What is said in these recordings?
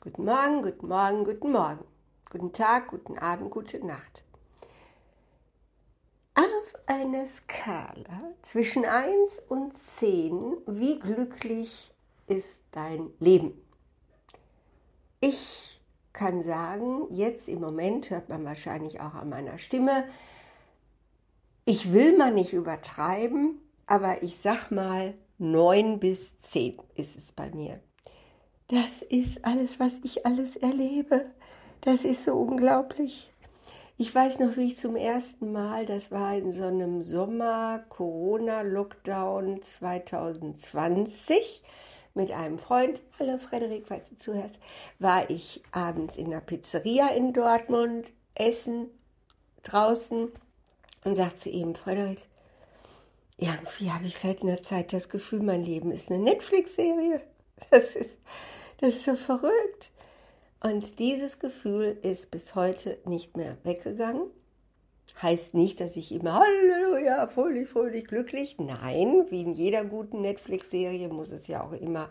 Guten Morgen, guten Morgen, guten Morgen. Guten Tag, guten Abend, gute Nacht. Auf einer Skala zwischen 1 und 10, wie glücklich ist dein Leben? Ich kann sagen, jetzt im Moment hört man wahrscheinlich auch an meiner Stimme, ich will mal nicht übertreiben, aber ich sag mal 9 bis 10 ist es bei mir. Das ist alles, was ich alles erlebe. Das ist so unglaublich. Ich weiß noch, wie ich zum ersten Mal, das war in so einem Sommer-Corona-Lockdown 2020, mit einem Freund, hallo Frederik, falls du zuhörst, war ich abends in der Pizzeria in Dortmund, essen draußen und sagte zu ihm, Frederik, irgendwie habe ich seit einer Zeit das Gefühl, mein Leben ist eine Netflix-Serie. Das ist, das ist so verrückt. Und dieses Gefühl ist bis heute nicht mehr weggegangen. Heißt nicht, dass ich immer Halleluja, fröhlich, fröhlich, glücklich. Nein, wie in jeder guten Netflix-Serie muss es ja auch immer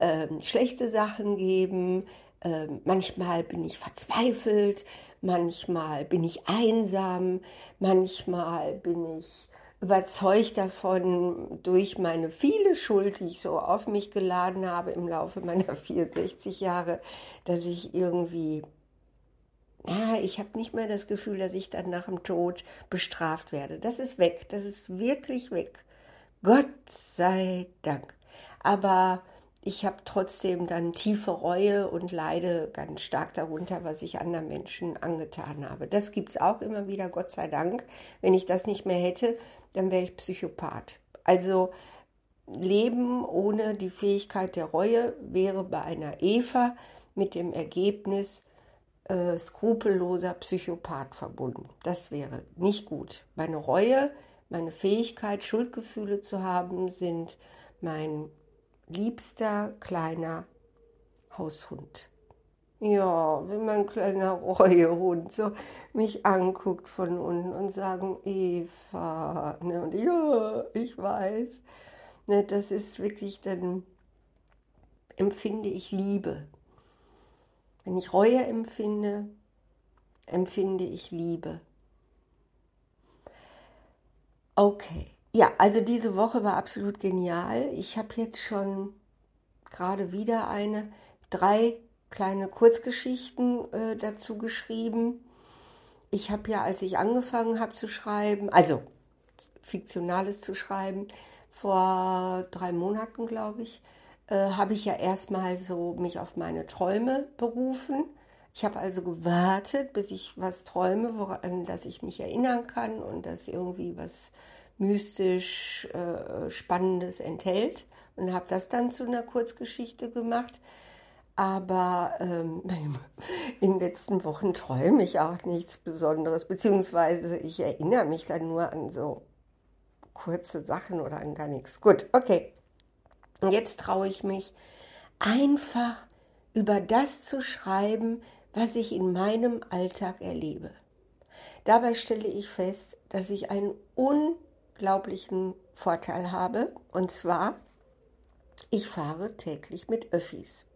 ähm, schlechte Sachen geben. Ähm, manchmal bin ich verzweifelt, manchmal bin ich einsam, manchmal bin ich überzeugt davon, durch meine viele Schuld, die ich so auf mich geladen habe im Laufe meiner 64 Jahre, dass ich irgendwie, ja, ich habe nicht mehr das Gefühl, dass ich dann nach dem Tod bestraft werde. Das ist weg, das ist wirklich weg. Gott sei Dank. Aber ich habe trotzdem dann tiefe Reue und leide ganz stark darunter, was ich anderen Menschen angetan habe. Das gibt es auch immer wieder, Gott sei Dank. Wenn ich das nicht mehr hätte, dann wäre ich Psychopath. Also Leben ohne die Fähigkeit der Reue wäre bei einer Eva mit dem Ergebnis äh, skrupelloser Psychopath verbunden. Das wäre nicht gut. Meine Reue, meine Fähigkeit, Schuldgefühle zu haben, sind mein liebster kleiner Haushund. Ja, wenn mein kleiner Reuehund so mich anguckt von unten und sagen, Eva, ne, und ja, ich weiß, ne, das ist wirklich, dann empfinde ich Liebe. Wenn ich Reue empfinde, empfinde ich Liebe. Okay, ja, also diese Woche war absolut genial. Ich habe jetzt schon gerade wieder eine, drei kleine Kurzgeschichten äh, dazu geschrieben. Ich habe ja, als ich angefangen habe zu schreiben, also Fiktionales zu schreiben, vor drei Monaten, glaube ich, äh, habe ich ja erstmal so mich auf meine Träume berufen. Ich habe also gewartet, bis ich was träume, woran dass ich mich erinnern kann und dass irgendwie was mystisch äh, Spannendes enthält und habe das dann zu einer Kurzgeschichte gemacht. Aber ähm, in den letzten Wochen träume ich auch nichts Besonderes, beziehungsweise ich erinnere mich dann nur an so kurze Sachen oder an gar nichts. Gut, okay. Jetzt traue ich mich einfach über das zu schreiben, was ich in meinem Alltag erlebe. Dabei stelle ich fest, dass ich einen unglaublichen Vorteil habe, und zwar, ich fahre täglich mit Öffis.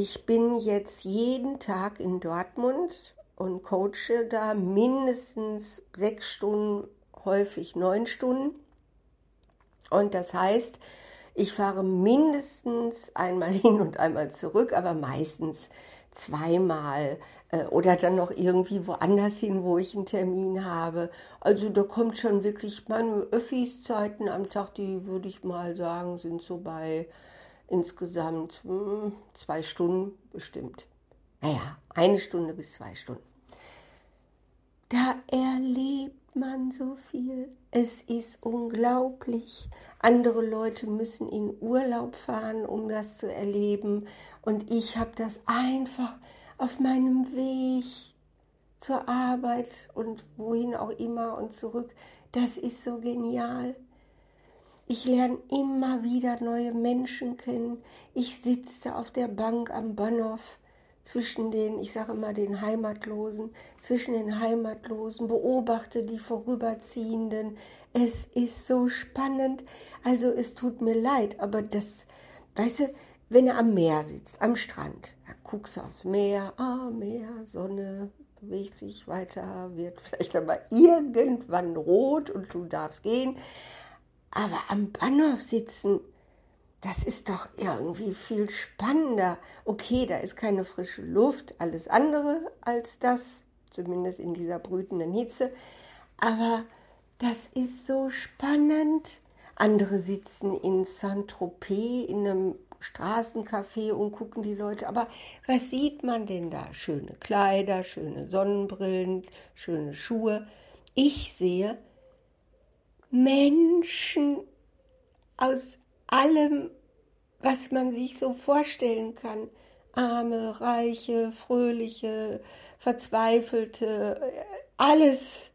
Ich bin jetzt jeden Tag in Dortmund und coache da mindestens sechs Stunden, häufig neun Stunden. Und das heißt, ich fahre mindestens einmal hin und einmal zurück, aber meistens zweimal äh, oder dann noch irgendwie woanders hin, wo ich einen Termin habe. Also da kommt schon wirklich meine Öffis-Zeiten am Tag, die würde ich mal sagen, sind so bei insgesamt hm, zwei Stunden bestimmt. Naja, eine Stunde bis zwei Stunden. Da erlebt man so viel. Es ist unglaublich. Andere Leute müssen in Urlaub fahren, um das zu erleben. Und ich habe das einfach auf meinem Weg zur Arbeit und wohin auch immer und zurück. Das ist so genial. Ich lerne immer wieder neue Menschen kennen. Ich sitze auf der Bank am Bahnhof zwischen den, ich sage immer den Heimatlosen, zwischen den Heimatlosen, beobachte die Vorüberziehenden. Es ist so spannend. Also es tut mir leid, aber das, weißt du, wenn er am Meer sitzt, am Strand, da guckst du aufs Meer, ah, Meer, Sonne, bewegt sich weiter, wird vielleicht aber irgendwann rot und du darfst gehen. Aber am Bahnhof sitzen, das ist doch irgendwie viel spannender. Okay, da ist keine frische Luft, alles andere als das, zumindest in dieser brütenden Hitze. Aber das ist so spannend. Andere sitzen in Saint-Tropez in einem Straßencafé und gucken die Leute. Aber was sieht man denn da? Schöne Kleider, schöne Sonnenbrillen, schöne Schuhe. Ich sehe Menschen aus allem, was man sich so vorstellen kann. Arme, reiche, fröhliche, verzweifelte, alles,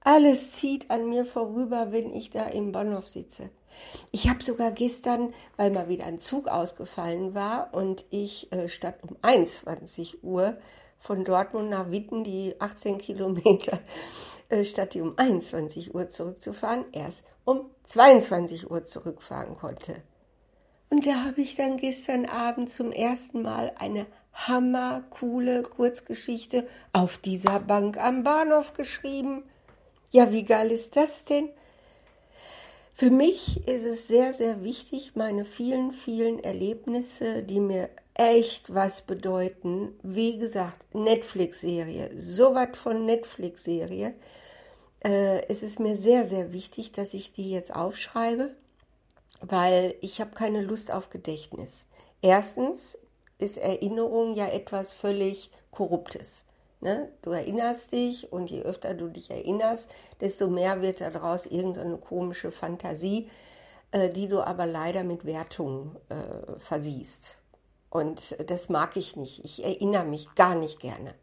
alles zieht an mir vorüber, wenn ich da im Bahnhof sitze. Ich habe sogar gestern, weil mal wieder ein Zug ausgefallen war und ich äh, statt um 21 Uhr von Dortmund nach Witten die 18 Kilometer äh, statt die um 21 Uhr zurückzufahren, erst um 22 Uhr zurückfahren konnte. Und da habe ich dann gestern Abend zum ersten Mal eine hammercoole Kurzgeschichte auf dieser Bank am Bahnhof geschrieben. Ja, wie geil ist das denn? Für mich ist es sehr, sehr wichtig, meine vielen, vielen Erlebnisse, die mir echt was bedeuten. Wie gesagt, Netflix-Serie, so was von Netflix-Serie. Äh, es ist mir sehr, sehr wichtig, dass ich die jetzt aufschreibe, weil ich habe keine Lust auf Gedächtnis. Erstens ist Erinnerung ja etwas völlig Korruptes. Ne? Du erinnerst dich und je öfter du dich erinnerst, desto mehr wird daraus irgendeine komische Fantasie, äh, die du aber leider mit Wertungen äh, versiehst. Und das mag ich nicht. Ich erinnere mich gar nicht gerne.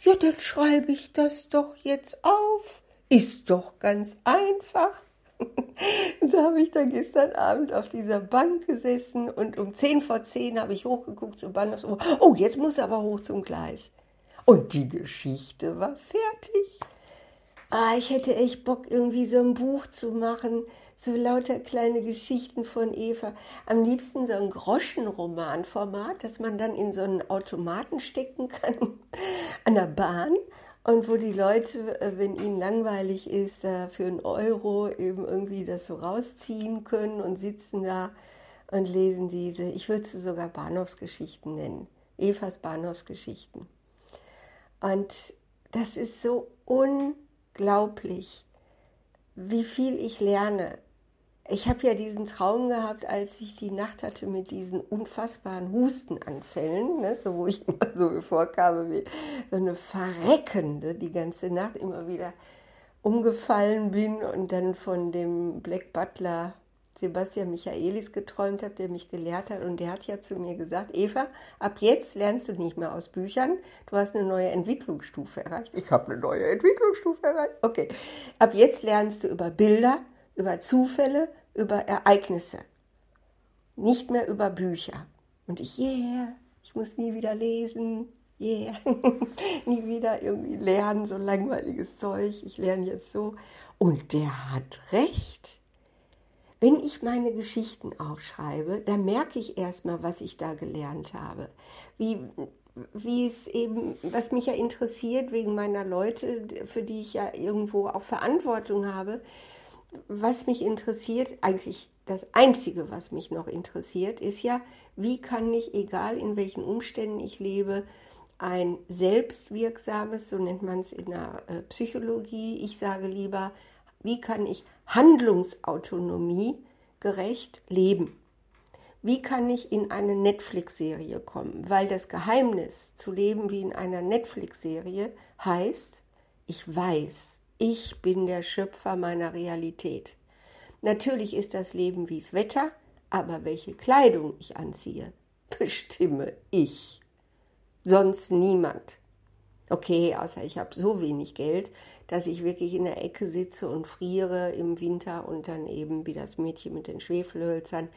Ja, dann schreibe ich das doch jetzt auf. Ist doch ganz einfach. da habe ich dann gestern Abend auf dieser Bank gesessen und um 10 vor 10 habe ich hochgeguckt zum Bahnhof. Oh, jetzt muss er aber hoch zum Gleis. Und die Geschichte war fertig. Ah, ich hätte echt Bock, irgendwie so ein Buch zu machen, so lauter kleine Geschichten von Eva. Am liebsten so ein Groschenromanformat, dass man dann in so einen Automaten stecken kann an der Bahn und wo die Leute, äh, wenn ihnen langweilig ist, für einen Euro eben irgendwie das so rausziehen können und sitzen da und lesen diese. Ich würde sie sogar Bahnhofsgeschichten nennen. Evas Bahnhofsgeschichten. Und das ist so unglaublich, wie viel ich lerne. Ich habe ja diesen Traum gehabt, als ich die Nacht hatte mit diesen unfassbaren Hustenanfällen, ne, so wo ich immer so vorkam wie so eine Verreckende die ganze Nacht immer wieder umgefallen bin und dann von dem Black Butler Sebastian Michaelis geträumt habe, der mich gelehrt hat. Und der hat ja zu mir gesagt, Eva, ab jetzt lernst du nicht mehr aus Büchern, du hast eine neue Entwicklungsstufe erreicht. Ich habe eine neue Entwicklungsstufe erreicht. Okay. Ab jetzt lernst du über Bilder, über Zufälle, über Ereignisse. Nicht mehr über Bücher. Und ich, yeah, ich muss nie wieder lesen. Yeah, nie wieder irgendwie lernen, so langweiliges Zeug. Ich lerne jetzt so. Und der hat recht wenn ich meine Geschichten aufschreibe, dann merke ich erstmal, was ich da gelernt habe. Wie, wie es eben, was mich ja interessiert wegen meiner Leute, für die ich ja irgendwo auch Verantwortung habe, was mich interessiert, eigentlich das Einzige, was mich noch interessiert, ist ja, wie kann ich, egal in welchen Umständen ich lebe, ein selbstwirksames, so nennt man es in der äh, Psychologie, ich sage lieber wie kann ich Handlungsautonomie gerecht leben? Wie kann ich in eine Netflix-Serie kommen? Weil das Geheimnis zu leben wie in einer Netflix-Serie heißt, ich weiß, ich bin der Schöpfer meiner Realität. Natürlich ist das Leben wie das Wetter, aber welche Kleidung ich anziehe, bestimme ich. Sonst niemand. Okay, außer ich habe so wenig Geld, dass ich wirklich in der Ecke sitze und friere im Winter und dann eben wie das Mädchen mit den Schwefelhölzern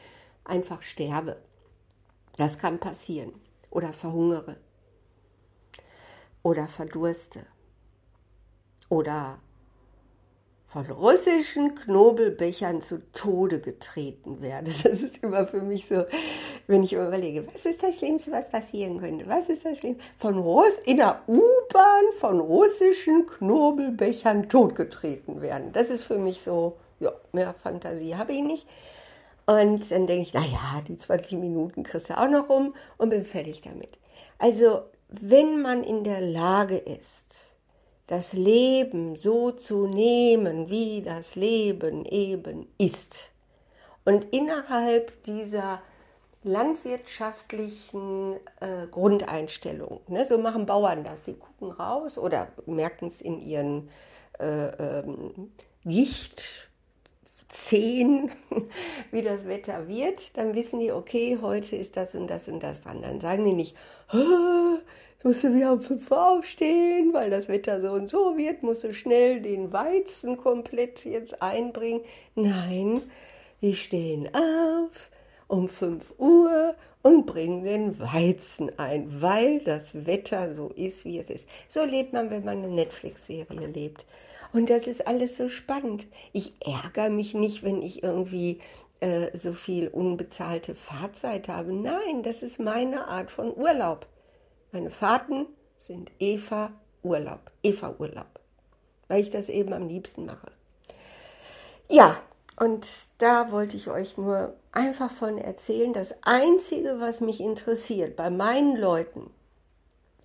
einfach sterbe. Das kann passieren. Oder verhungere. Oder verdurste. Oder von russischen Knobelbechern zu Tode getreten werde. Das ist immer für mich so, wenn ich überlege, was ist das Schlimmste, was passieren könnte? Was ist das Schlimmste? Von Russ in der U-Bahn von russischen Knobelbechern totgetreten werden. Das ist für mich so, ja, mehr Fantasie habe ich nicht. Und dann denke ich, naja, die 20 Minuten kriegst du auch noch rum und bin fertig damit. Also, wenn man in der Lage ist, das Leben so zu nehmen, wie das Leben eben ist. Und innerhalb dieser landwirtschaftlichen äh, Grundeinstellung, ne, so machen Bauern das, sie gucken raus oder merken es in ihren äh, ähm, Gichtzehen, wie das Wetter wird, dann wissen die, okay, heute ist das und das und das dran. Dann sagen die nicht, musst du wieder um fünf Uhr aufstehen, weil das Wetter so und so wird, musst du schnell den Weizen komplett jetzt einbringen. Nein, die stehen auf um fünf Uhr und bringen den Weizen ein, weil das Wetter so ist, wie es ist. So lebt man, wenn man eine Netflix-Serie lebt. Und das ist alles so spannend. Ich ärgere mich nicht, wenn ich irgendwie äh, so viel unbezahlte Fahrzeit habe. Nein, das ist meine Art von Urlaub. Meine Fahrten sind Eva Urlaub, Eva Urlaub, weil ich das eben am liebsten mache. Ja, und da wollte ich euch nur einfach von erzählen. Das Einzige, was mich interessiert bei meinen Leuten,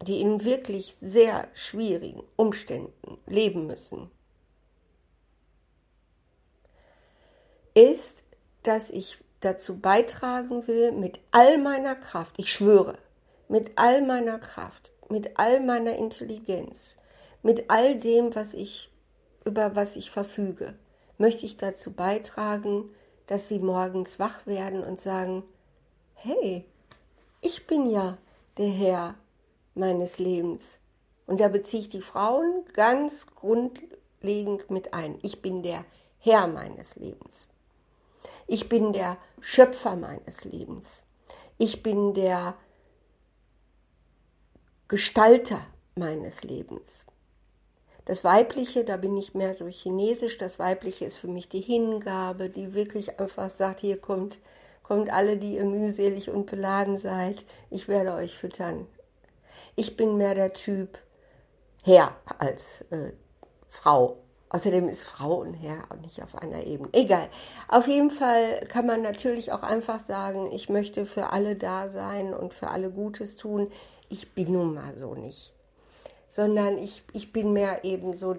die in wirklich sehr schwierigen Umständen leben müssen, ist, dass ich dazu beitragen will, mit all meiner Kraft, ich schwöre, mit all meiner Kraft, mit all meiner Intelligenz, mit all dem, was ich über was ich verfüge, möchte ich dazu beitragen, dass sie morgens wach werden und sagen, hey, ich bin ja der Herr meines Lebens. Und da beziehe ich die Frauen ganz grundlegend mit ein. Ich bin der Herr meines Lebens. Ich bin der Schöpfer meines Lebens. Ich bin der Gestalter meines Lebens. Das Weibliche, da bin ich mehr so chinesisch, das Weibliche ist für mich die Hingabe, die wirklich einfach sagt, hier kommt, kommt alle, die ihr mühselig und beladen seid, ich werde euch füttern. Ich bin mehr der Typ Herr als äh, Frau. Außerdem ist Frau und Herr auch nicht auf einer Ebene. Egal. Auf jeden Fall kann man natürlich auch einfach sagen, ich möchte für alle da sein und für alle Gutes tun ich bin nun mal so nicht. Sondern ich, ich bin mehr eben so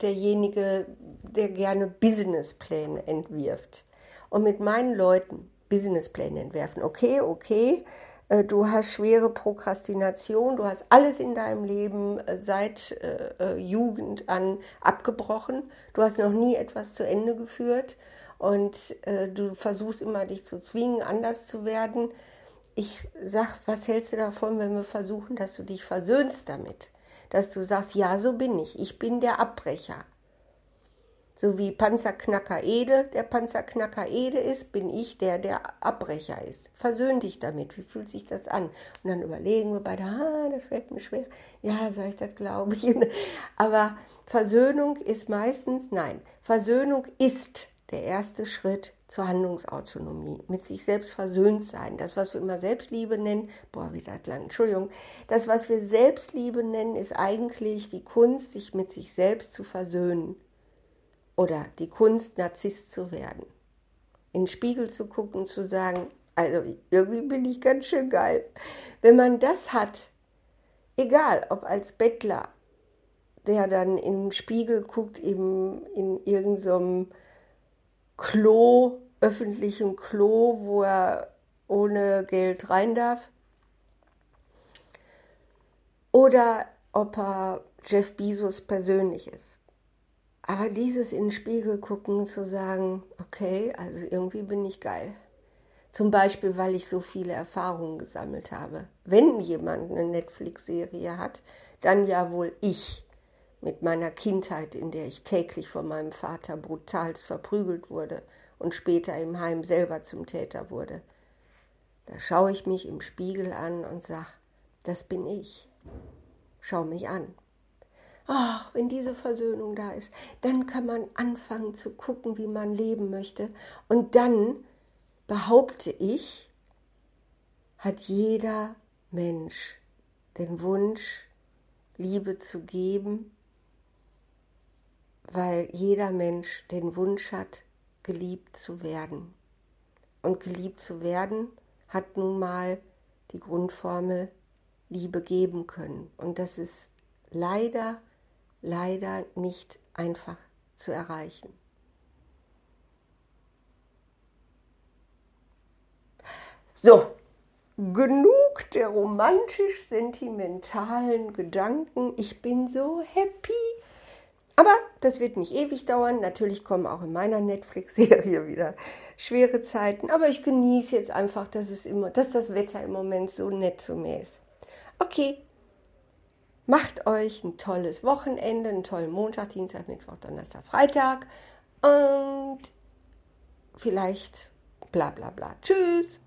derjenige, der gerne Businesspläne entwirft. Und mit meinen Leuten Businesspläne entwerfen. Okay, okay, äh, du hast schwere Prokrastination, du hast alles in deinem Leben äh, seit äh, Jugend an abgebrochen, du hast noch nie etwas zu Ende geführt und du versuchst immer dich zu zwingen, anders zu werden ich sag, was hältst du davon, wenn wir versuchen, dass du dich versöhnst damit? Dass du sagst, ja, so bin ich. Ich bin der Abbrecher. So wie Panzerknacker Ede der Panzerknacker Ede ist, bin ich der, der Abbrecher ist. Versöhn dich damit. Wie fühlt sich das an? Und dann überlegen wir beide, ah, das fällt mir schwer. Ja, sag ich, das glaube ich. Aber Versöhnung ist meistens, nein, Versöhnung ist der erste Schritt zur Handlungsautonomie, mit sich selbst versöhnt sein. Das, was wir immer Selbstliebe nennen, boah, wieder lang, Entschuldigung, das, was wir Selbstliebe nennen, ist eigentlich die Kunst, sich mit sich selbst zu versöhnen. Oder die Kunst, Narzisst zu werden. In den Spiegel zu gucken, zu sagen, also irgendwie bin ich ganz schön geil. Wenn man das hat, egal ob als Bettler, der dann den Spiegel guckt, eben in irgendeinem so Klo, öffentlichem Klo, wo er ohne Geld rein darf. Oder ob er Jeff Bezos persönlich ist. Aber dieses in den Spiegel gucken, zu sagen, okay, also irgendwie bin ich geil. Zum Beispiel, weil ich so viele Erfahrungen gesammelt habe. Wenn jemand eine Netflix-Serie hat, dann ja wohl ich mit meiner Kindheit, in der ich täglich von meinem Vater brutalst verprügelt wurde und später im Heim selber zum Täter wurde. Da schaue ich mich im Spiegel an und sage, das bin ich. Schau mich an. ach, wenn diese Versöhnung da ist, dann kann man anfangen zu gucken, wie man leben möchte. Und dann, behaupte ich, hat jeder Mensch den Wunsch, Liebe zu geben, weil jeder Mensch den Wunsch hat, geliebt zu werden. Und geliebt zu werden hat nun mal die Grundformel Liebe geben können. Und das ist leider, leider nicht einfach zu erreichen. So, genug der romantisch-sentimentalen Gedanken. Ich bin so happy. Aber das wird nicht ewig dauern. Natürlich kommen auch in meiner Netflix-Serie wieder schwere Zeiten. Aber ich genieße jetzt einfach, dass, es immer, dass das Wetter im Moment so nett zu mir ist. Okay, macht euch ein tolles Wochenende, einen tollen Montag, Dienstag, Mittwoch, Donnerstag, Freitag und vielleicht bla bla bla. Tschüss.